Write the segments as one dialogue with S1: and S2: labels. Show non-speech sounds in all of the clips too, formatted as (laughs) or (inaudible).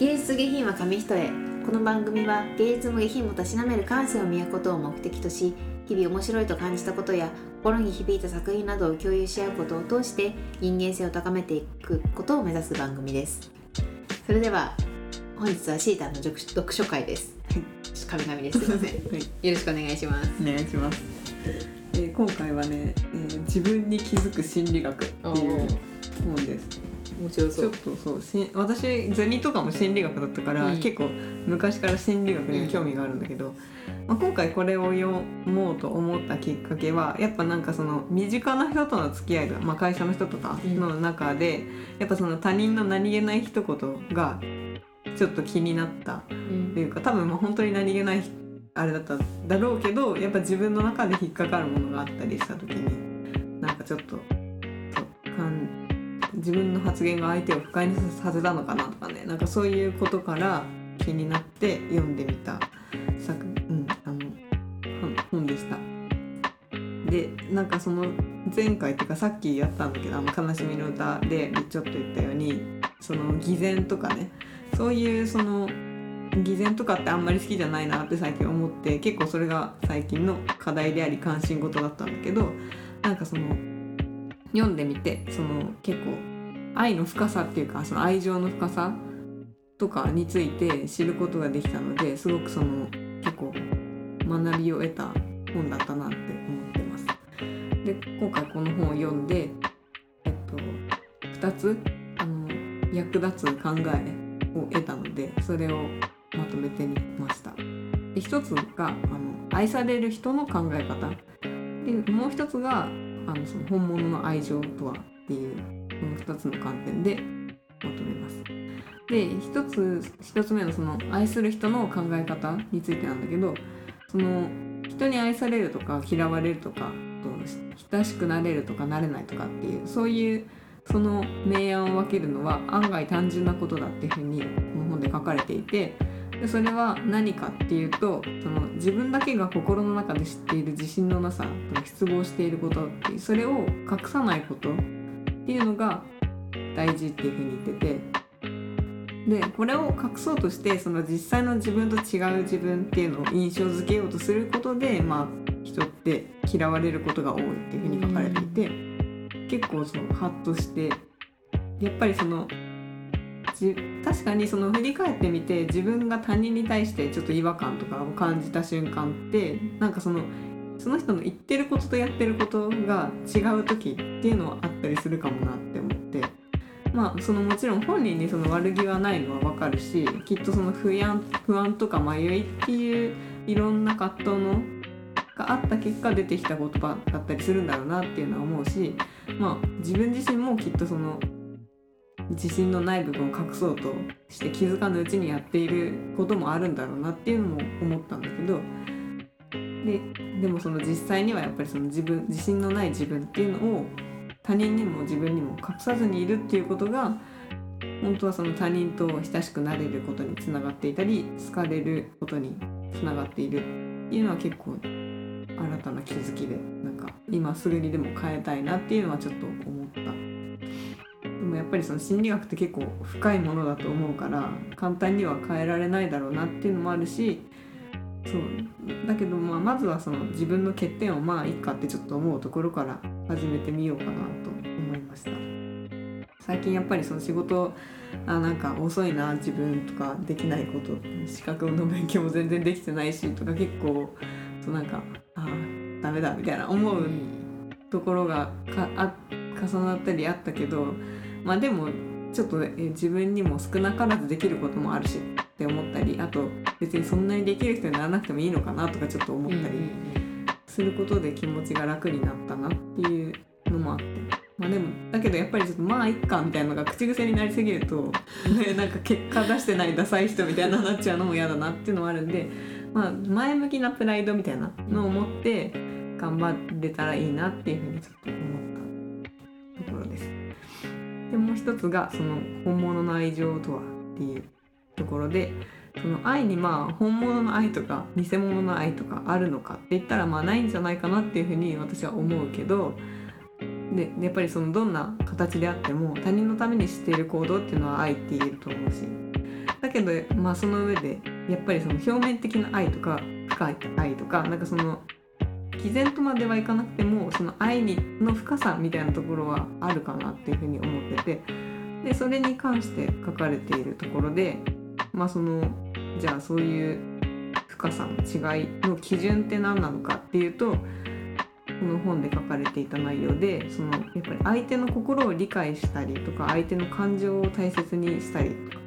S1: 芸術下品は紙一重。この番組は芸術も下品もたしなめる感性を磨くことを目的とし日々面白いと感じたことや心に響いた作品などを共有し合うことを通して人間性を高めていくことを目指す番組です。それでは本日はシータの読読書会です。神々ですすいません、
S2: は (laughs) い
S1: よろしくお願いします。
S2: お願いします、えー今回はね、えー自分に気づく心理学っていう本です
S1: 面白
S2: ちょっとそうし私ゼミとかも心理学だったから、
S1: うん。
S2: 結構昔から心理学には興味があるんだけど、まあ、今回これを読もうと思ったきっかけはやっぱなんかその身近な人との付き合いが、まあ、会社の人とかの中で、やっぱその他人の何気ない一言がちょっと気になった
S1: うん。
S2: っていうか多分まあ本当に何気ないあれだっただろうけどやっぱ自分の中で引っかかるものがあったりした時になんかちょっと自分の発言が相手を不快にさせたのかなとかね。なんかそういうことから気になって読んでみた。作、うん、あの本でした。でなんかその前回っていうかさっきやったんだけどあの悲しみの歌でちょっと言ったようにその偽善とかね。そういうその偽善とかってあんまり好きじゃないなって最近思って結構それが最近の課題であり関心事だったんだけどなんかその読んでみてその結構愛の深さっていうかその愛情の深さとかについて知ることができたのですごくその結構学びを得た本だったなって思ってます。で今回この本を読んで、えっと、2つあの役立つ考えを得たのでそれをまとめてみました。で一つがあの愛される人の考え方でもう一つがあのその本物の愛情とはっていうこの2つの観点でまとめます。で一つ一つ目のその愛する人の考え方についてなんだけどその人に愛されるとか嫌われるとか親しくなれるとかなれないとかっていうそういうその明暗を分けるのは案外単純なことだっていうふうにこの本で書かれていてでそれは何かっていうとその自分だけが心の中で知っている自信のなさと失望していることっていうそれを隠さないことっていうのが大事っていうふうに言ってて。でこれを隠そうとしてその実際の自分と違う自分っていうのを印象づけようとすることでまあ人って嫌われることが多いっていうふうに書かれていて結構そのハッとしてやっぱりその確かにその振り返ってみて自分が他人に対してちょっと違和感とかを感じた瞬間ってなんかそのその人の言ってることとやってることが違う時っていうのはあったりするかもなって思って。まあそのもちろん本人にその悪気はないのはわかるしきっとその不安不安とか迷いっていういろんな葛藤のがあった結果出てきた言葉だったりするんだろうなっていうのは思うしまあ自分自身もきっとその自信のない部分を隠そうとして気づかぬうちにやっていることもあるんだろうなっていうのも思ったんだででもその実際にはやっぱりその自分自信のない自分っていうのを他人にも自分にも隠さずにいるっていうことが本当はその他人と親しくなれることにつながっていたり好かれることにつながっているっていうのは結構新たな気づきでなんか今すぐにでも変えたいなっていうのはちょっと思った。でもやっぱりその心理学って結構深いものだと思うから簡単には変えられないだろうなっていうのもあるしそう。だけどまあまずはその自分の欠点をまあいいかってちょっと思うところから始めてみようかなと思いました。最近やっぱりその仕事あなんか遅いな自分とかできないこと資格の勉強も全然できてないしとか結構そうなんかあーダメだみたいな思うところがかあ重なったりあったけどまあでもちょっと自分にも少なからずできることもあるしって思ったりあと別にそんなにできる人にならなくてもいいのかなとかちょっと思ったりすることで気持ちが楽になったなっていうのもあってまあでもだけどやっぱりちょっとまあいっかみたいなのが口癖になりすぎると、ね、なんか結果出してないダサい人みたいななっちゃうのも嫌だなっていうのもあるんで、まあ、前向きなプライドみたいなのを持って頑張れたらいいなっていうふうにちょっと思ったところです。でもう一つがその本物の愛情とはっていうところでその愛にまあ本物の愛とか偽物の愛とかあるのかって言ったらまあないんじゃないかなっていうふうに私は思うけどでやっぱりそのどんな形であっても他人のためにしている行動っていうのは愛って言えると思うし。だけどまあその上でやっぱりその表面的な愛とか深い愛とかなんかその毅然とまではいかなくてもその愛にの深さみたいなところはあるかなっていうふうに思っててでそれに関して書かれているところでまあそのじゃあそういう深さの違いの基準って何なのかっていうとこの本で書かれていた内容でそのやっぱり相手の心を理解したりとか相手の感情を大切にしたりとか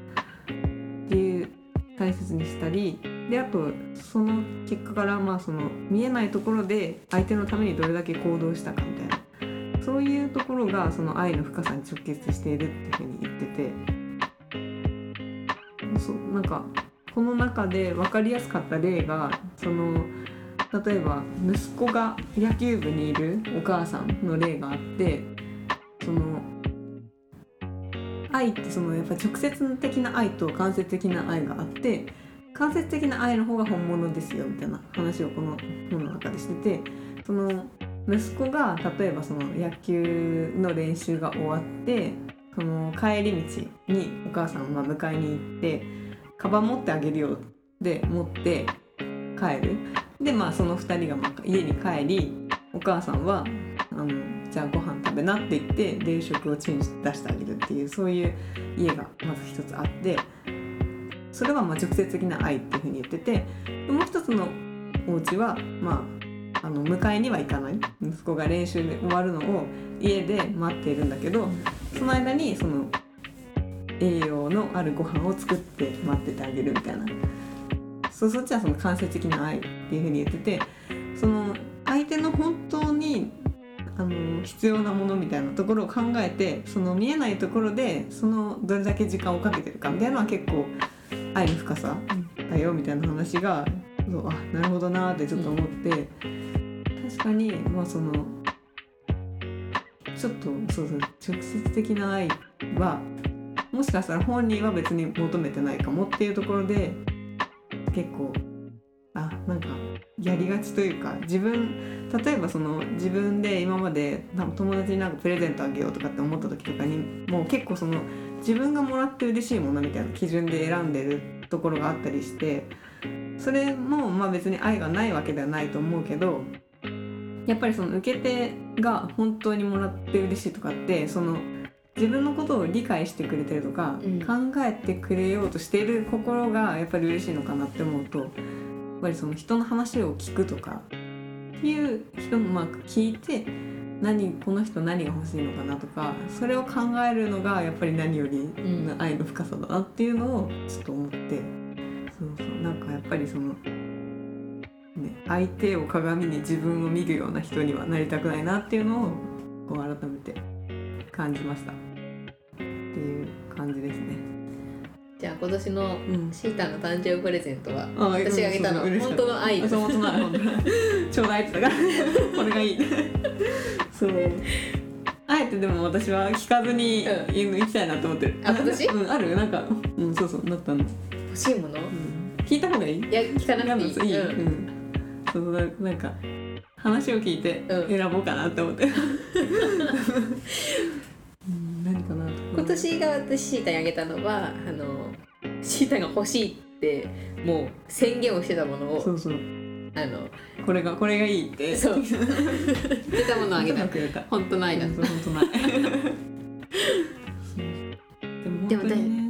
S2: っていう大切にしたりであとその結果からまあその見えないところで相手のためにどれだけ行動したかみたいなそういうところがその愛の深さに直結しているっていうふうに言ってて。そうなんかこの中で分かりやすかった例がその例えば息子が野球部にいるお母さんの例があってその愛ってそのやっぱ直接的な愛と間接的な愛があって間接的な愛の方が本物ですよみたいな話をこの本の中でしててその息子が例えばその野球の練習が終わってその帰り道にお母さんが迎えに行ってカバン持ってあげるよで持って帰る。でまあその2人が家に帰りお母さんはあのじゃあご飯食べなって言って冷食をチンし出してあげるっていうそういう家がまず一つあってそれはまあ直接的な愛っていうふうに言っててもう一つのお家はまああの迎えには行かない。息子が練習で終わるのを家で待っているんだけどその間にその栄養のあるご飯を作って待っててあげるみたいな。そそっちはその間接的な愛っていうふうに言っててその相手の本当にあの必要なものみたいなところを考えてその見えないところでそのどれだけ時間をかけてるかみたいなのは結構愛の深さだよみたいな話がそうあなるほどなーってちょっと思って、確かにまあそのちょっとそうそう直接的な愛はもしかしたら本人は別に求めてないかもっていうところで結構あなんかやりがちというか自分例えばその自分で今まで友達になんかプレゼントあげようとかって思った時とかにもう結構その自分がもらって嬉しいものみたいな基準で選んでるところがあったりしてそれもまあ別に愛がないわけではないと思うけどやっぱりその受け手が本当にもらって嬉しいとかってその自分のことを理解してくれてるとか、
S1: うん。
S2: 考えてくれようとしている心がやっぱり嬉しいのかなって思うとやっぱりその人の話を聞くとかっていう人もまあ聞いて何この人何が欲しいのかなとかそれを考えるのがやっぱり何より
S1: ん。
S2: 愛の深さだなっていうのをちょっと思って、そうそうなんかやっぱりその、ね、相手を鏡に自分を見るような人にはなりたくないなっていうのをこう改めて感じましたっていう感じですね。
S1: じゃあ今年の
S2: うん。
S1: シータの誕生日プレゼントは
S2: あ
S1: 私があげたの本当の愛です。
S2: 本当の愛ちょうだいって言ったから。これがいい。そう。あえてでも私は聞かずに
S1: うん。
S2: 行きたいなと思ってる、
S1: あ今年？
S2: うんある。なんかうんそうそうなったんです、
S1: 欲しいもの？
S2: うん、聞いた方がいい？
S1: いや聞かなくていい。う
S2: うん。んそうななんか話を聞いて
S1: うん。
S2: 選ぼうかなって思って、(laughs) うん、何かなと
S1: 今年が私シータにあげたのはあのシータが欲しいってもう宣言をしてたものを
S2: そうそう。
S1: あの
S2: これがこれがいいって。
S1: そう。(laughs) 出たものをあげ
S2: た。
S1: 本当の愛だ
S2: 本当本当ない。(laughs) でも本当にね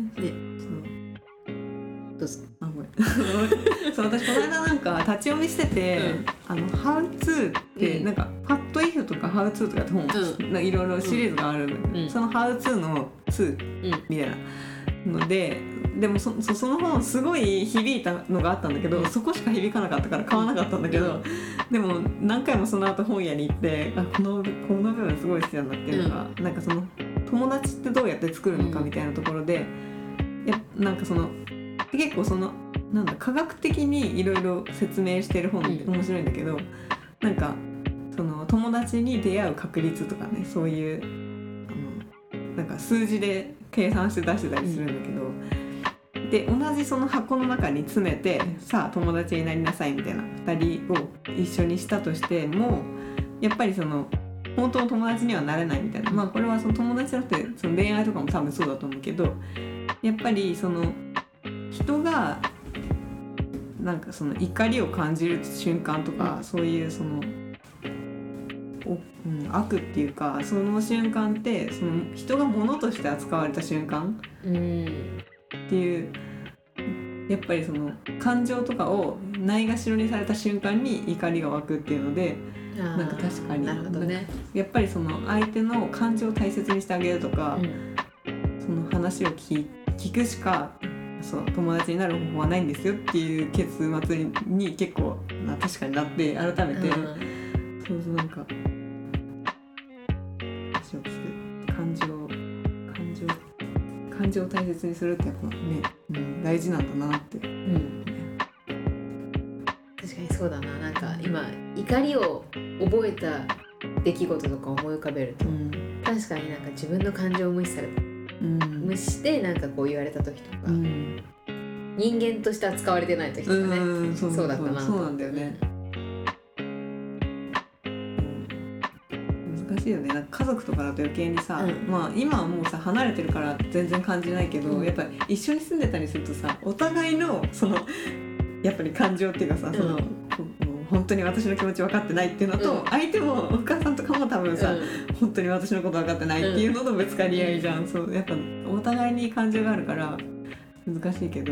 S2: そう私この間なんか立ち読みしてて
S1: うん「
S2: あのハウツー」って、
S1: うん。
S2: なんか「ファットイフ」とか「ハウツー」とかって本、いろいろシリーズがあるの、
S1: うん。
S2: その「ハウツー」の「ツー
S1: うん」
S2: みたいなのででもそそその本すごい響いたのがあったんだけど、
S1: うん。
S2: そこしか響かなかったから買わなかったんだけど、でも何回もその後本屋に行ってあこのこの部分すごい好きなんだっていうのが、なんかその友達ってどうやって作るのかみたいなところで、やなんかその結構そのなんだ科学的にいろいろ説明してる本って
S1: うん。
S2: 面白いんだけど、なんかその友達に出会う確率とかねそういうあのなんか数字で計算して出してたりするんだけど、で同じその箱の中に詰めてさあ友達になりなさいみたいな2人を一緒にしたとしてもやっぱりその本当の友達にはなれないみたいな。まあこれはその友達じゃなくてその恋愛とかも多分そうだと思うけどやっぱりその人がなんかその怒りを感じる瞬間とか、
S1: うん。
S2: そういうそのお、うん、悪っていうかその瞬間ってその人が物として扱われた瞬間
S1: うん
S2: っていうやっぱりその感情とかをないがしろにされた瞬間に怒りが湧くっていうので
S1: な
S2: なんか確かに
S1: なるほどね、
S2: やっぱりその相手の感情を大切にしてあげるとか、
S1: うん。
S2: その話を聞聞くしかそう友達になる方法はないんですよっていう結末にに結構な確かになって改めて、
S1: うん。
S2: そうそうなんか感情感情感情を大切にするってやっぱね、うん、大事なんだなって。
S1: うん。確かにそうだな。なんか今怒りを覚えた出来事とか思い浮かべると
S2: うん。
S1: 確かになんか自分の感情を無視され
S2: うん
S1: 無視してなんかこう言われた時とか、
S2: うん。
S1: 人間として扱われてない時とかね、
S2: うんそう
S1: そうだったな
S2: そうなんだよね。難しいよね。なんか家族とかだと余計にさ、
S1: うん。
S2: まあ今はもうさ離れてるから全然感じないけど、
S1: うん。
S2: やっぱり一緒に住んでたりするとさお互いのそのやっぱり感情っていうかさ、その
S1: うん。
S2: こうもう本当に私の気持ち分かってないっていうのと、
S1: うん。
S2: 相手もお母さんとかも多分さ、
S1: うん。
S2: 本当に私のこと分かってないっていうのとぶつかり合いじゃん、そうやっぱお互いに感情があるから難しいけど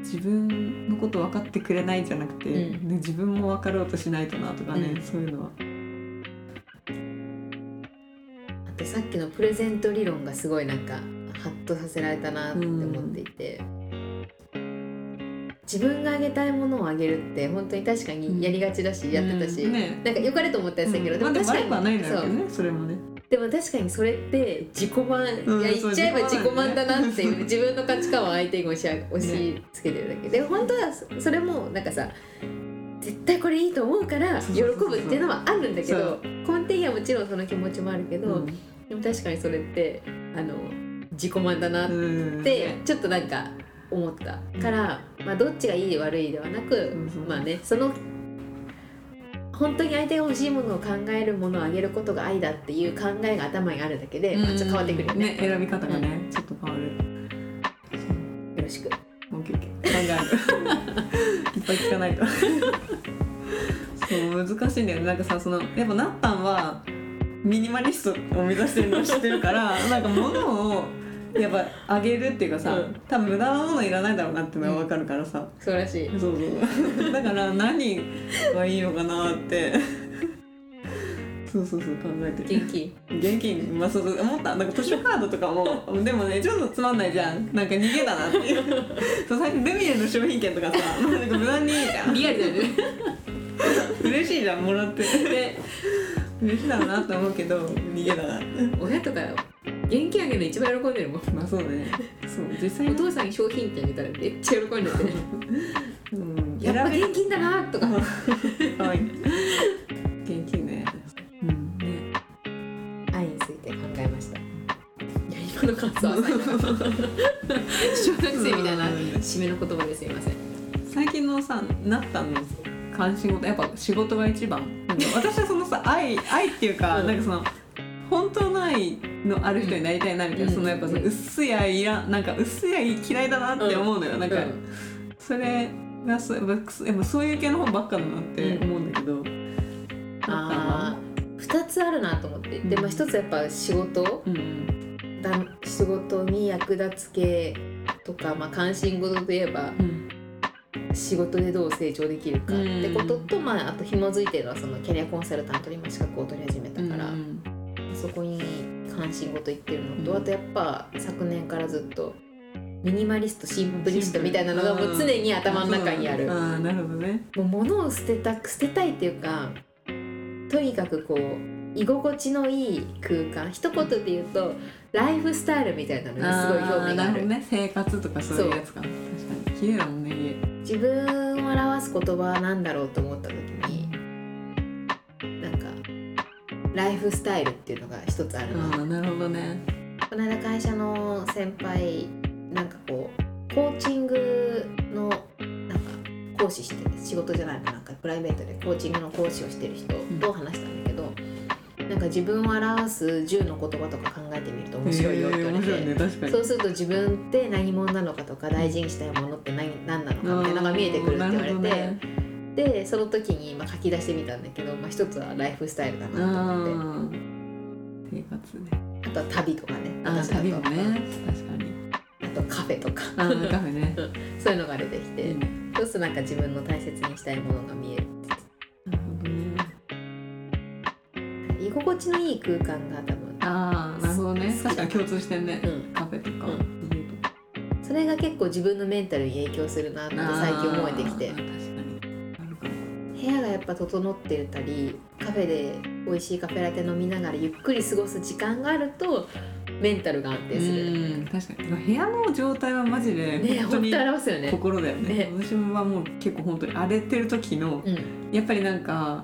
S2: 自分のこと分かってくれないんじゃなくて、
S1: うん。
S2: ね自分も分かろうとしないとなとかね、
S1: うん。
S2: そういうのは。
S1: あとさっきのプレゼント理論がすごいなんかハッとさせられたなって思っていて、自分があげたいものをあげるって本当に確かにやりがちだし、やってたし、
S2: うんね
S1: なんか良かれと思ったやつだけど、
S2: でも
S1: 確かに
S2: 悪くはないんだけねそれもね。
S1: でも確かにそれって自己満、
S2: うん
S1: いや言っちゃえば自己満だなっていう、
S2: 自
S1: 分の価値観を相手に押し押し付けてるだけ。で本当はそそれもなんかさ絶対これいいと思うから喜ぶっていうのはあるんだけ
S2: そ
S1: ど根底にはもちろんその気持ちもあるけど、
S2: うん。
S1: でも確かにそれってあの自己満だなっ
S2: うん。
S1: てちょっとなんか思った。から、まあ、どっちがいい悪いではなく、
S2: そうそう
S1: まあねその本当に相手が欲しいものを考えるものをあげることが愛だっていう考えが頭にあるだけで、まあ、ちょっと変わってくるよね。
S2: ね選び方がね、ちょっと変わる。
S1: よろしく。
S2: オッケーオッケー。考える。(laughs) いっぱい聞かないと。(laughs) そう難しいんだよね。なんかさそのやっぱなったんはミニマリストを目指してるのを知ってるからなんか物を (laughs) やっぱあげるっていうかさ、
S1: うん。
S2: 多分無駄なものいらないだろうなってのが分かるからさ、
S1: そうらしい。
S2: そうそう (laughs) だから何がいいのかなって。そうそうそう考えてる。
S1: 元気。
S2: 現金まあそうそう思った。なんか図書カードとかもでもねちょっとつまんないじゃん。なんか逃げだなっていう。(laughs) そう最近ルミネの商品券とかさなんか無駄に。いいじゃん
S1: リアルだよね。
S2: 嬉しいじゃんもらって。で嬉しいだろうなと思うけど逃げだな
S1: 親とか現金あげるの一番喜んでるもん。(laughs)
S2: まあそうね。そう実際に。
S1: お父さんに商品券あげたらめっちゃ喜んでて、(laughs)
S2: うん。
S1: やっぱ現金だなとか。
S2: かわいい。現金ね。うん。ね。
S1: 愛について考えました。いや今の感想は浅いな小学生みたいな締めの言葉ですいません。
S2: 最近のさなったの関心事やっぱ仕事が一番。私はそのさ愛愛っていうか、
S1: うん。
S2: なんかその本当の愛のある人になりたいなみたいな、
S1: うん。
S2: そのやっぱその
S1: うん
S2: 薄い愛いらなんか薄い愛嫌いだなって思うのよ、なんか、
S1: うん。
S2: それがそうやっぱそういう系の本ばっかだなって思うんだけど、
S1: ああ2つあるなと思って。で、まあ、1つやっぱ仕事。
S2: うん。
S1: だ仕事に役立つ系とか、まあ、関心事といえば
S2: うん。
S1: 仕事でどう成長できるかってことと、まあ、あと紐づいてるのはそのキャリアコンサルタントに今資格を取り始めたから、関心事言ってるのと、
S2: うん。
S1: あとやっぱ昨年からずっとミニマリストシンプリストみたいなのがもう常に頭の中にある。
S2: ああなるほどね。
S1: もう物を捨てた捨てたいっていうかとにかくこう居心地のいい空間一言で言うとライフスタイルみたいなのにすごい興味がある。
S2: ーなるほどね。生活とかそういうやつか。確かに。綺麗だもんね家。
S1: 自分を表す言葉は何だろうと思った時にライフスタイルっていうのが一つあるの、
S2: ああなるほどね。
S1: この間会社の先輩なんかこうコーチングのなんか講師してる仕事じゃないのなんかプライベートでコーチングの講師をしてる人と話したんだけど、なんなんか自分を表す10の言葉とか考えてみると面白いよって言われて、
S2: 面白いね
S1: そうすると自分って何者なのかとか大事にしたいものって何何なのかみたいなのが見えてくるって言われて、でその時にまあ書き出してみたんだけど、まあ、一つはライフスタイルだなと思って。
S2: うん生活ね。
S1: あとは旅とかね
S2: あ旅もね。確かに。
S1: あとカフェとか。
S2: カフェね。(laughs)
S1: そういうのが出てきて、
S2: いいね
S1: そうするとなんか自分の大切にしたいものが見える
S2: なるほどね。
S1: 居心地のいい空間が多分。
S2: ああなるほどね。確かに共通してんね。
S1: うん。
S2: カフェとか。
S1: う
S2: 家とか
S1: それが結構自分のメンタルに影響するなって最近思えてきて。
S2: 確かに
S1: 部屋がやっぱ整ってたりカフェで美味しいカフェラテ飲みながらゆっくり過ごす時間があるとメンタルが安定する。
S2: うん確かに。部屋の状態はマジで
S1: ね本
S2: 本当に
S1: 当表すよね。
S2: 心だよね。
S1: ね。
S2: 私もはもう結構本当に荒れてる時の
S1: うん。
S2: やっぱりなんか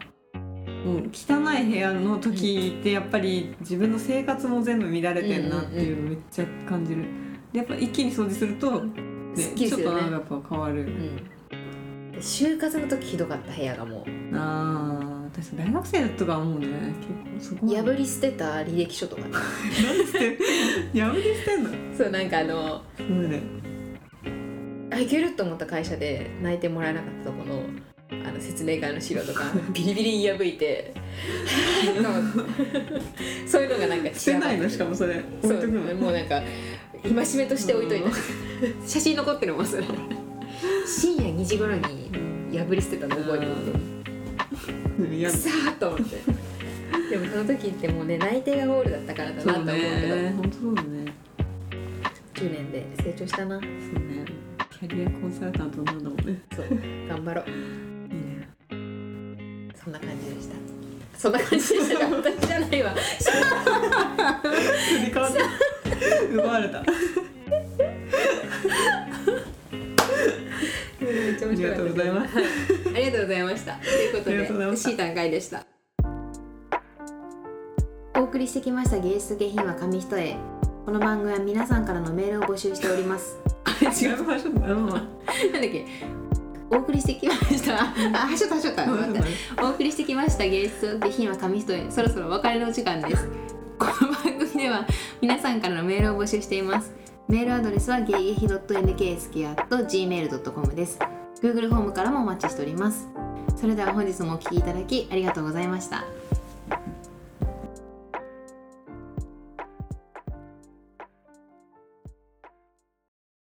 S2: もう汚い部屋の時ってやっぱり自分の生活も全部乱れてんなっていうのめっちゃ感じる。でやっぱ一気に掃除すると、ね
S1: すっきり
S2: ちょっとなんかやっぱ変わる
S1: うん就活の時ひどかった部屋がもう。
S2: あー私大学生とかはもうね結構そこは
S1: 破り捨てた履歴書とか。ね (laughs)
S2: 破り捨てんの？
S1: そうなんかあの
S2: すごいね
S1: あいけると思った会社で泣いてもらえなかったとこのあの説明会の資料とか (laughs) ビリビリに破いて。(laughs) そう。いうのがなんか
S2: 捨てないの？しかもそれ。置
S1: そう
S2: いとくの？
S1: もうなんか戒めとして置いといた。写真残ってるもんそれ深夜2時頃に破り捨てたの覚えて
S2: うん。や
S1: てさーっと思って。でもその時ってもうね内定がゴールだったからだなと思うけど、
S2: ね。本当そうだね。
S1: 10年で成長したな。
S2: そうね。キャリアコンサルタントなんだもんね。
S1: そう。頑張ろう。
S2: いいね。
S1: そんな感じでした。そんな感じでした。私じゃないわ。(laughs)
S2: 奪われたりがとうございます。
S1: はいありがとうございました。ということ
S2: ありがとうございました。
S1: でシータン会でした。
S3: お送りしてきました芸術下品は紙一重この番組は皆さんからのメールを募集しております。
S2: 違う場所だな。
S1: なんだっけ？お送りしてきました。あはしょったはしょった。待って。お送りしてきました芸術下品は紙一重そろそろお別れのお時間です。この番組では皆さんからのメールを募集しています。メールアドレスはゲイゲヒ .nksk.gmail.com です Google フォームからもお待ちしております。それでは本日もお聞きいただきありがとうございました。